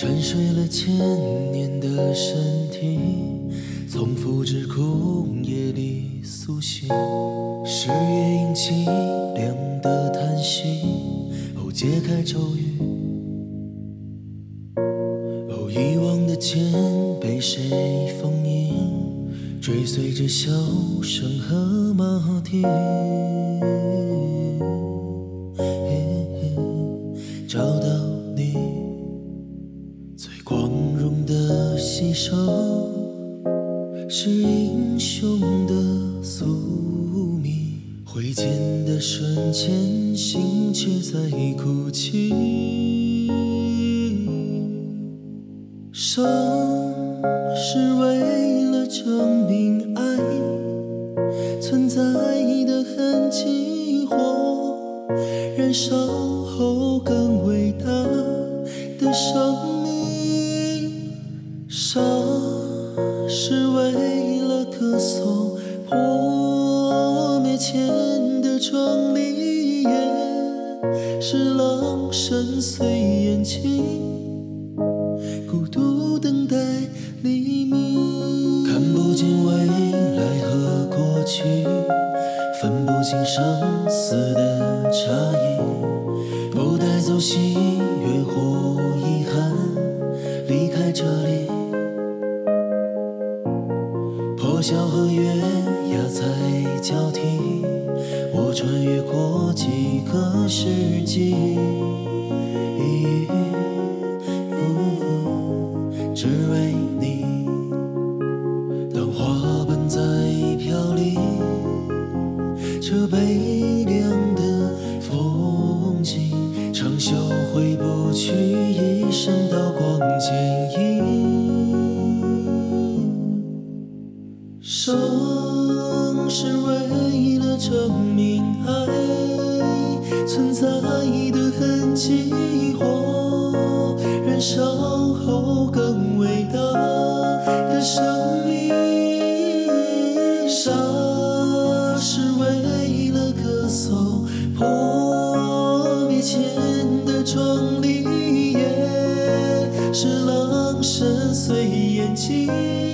沉睡了千年的身体，从腐枝枯叶里苏醒。是夜莺凄凉的叹息，哦，解开咒语。哦，遗忘的剑被谁封印？追随着箫声和马蹄。牺牲，是英雄的宿命。挥剑的瞬间，心却在哭泣。生是为了证明爱存在的痕迹，火燃烧后更伟大的生命。杀是为了歌颂破灭前的壮丽，夜是狼深邃眼睛。孤独等待黎明，看不见未来和过去，分不清生死的差异，不带走喜悦或遗憾，离开这里，破晓和月牙在交替，我穿越过几个世纪。只为你，当花瓣在飘零，这悲凉的风景，长袖挥不去一身刀光剑影。痕迹，火燃烧后更伟大的生命。杀是为了歌颂破灭前的壮丽，也是狼深邃眼睛。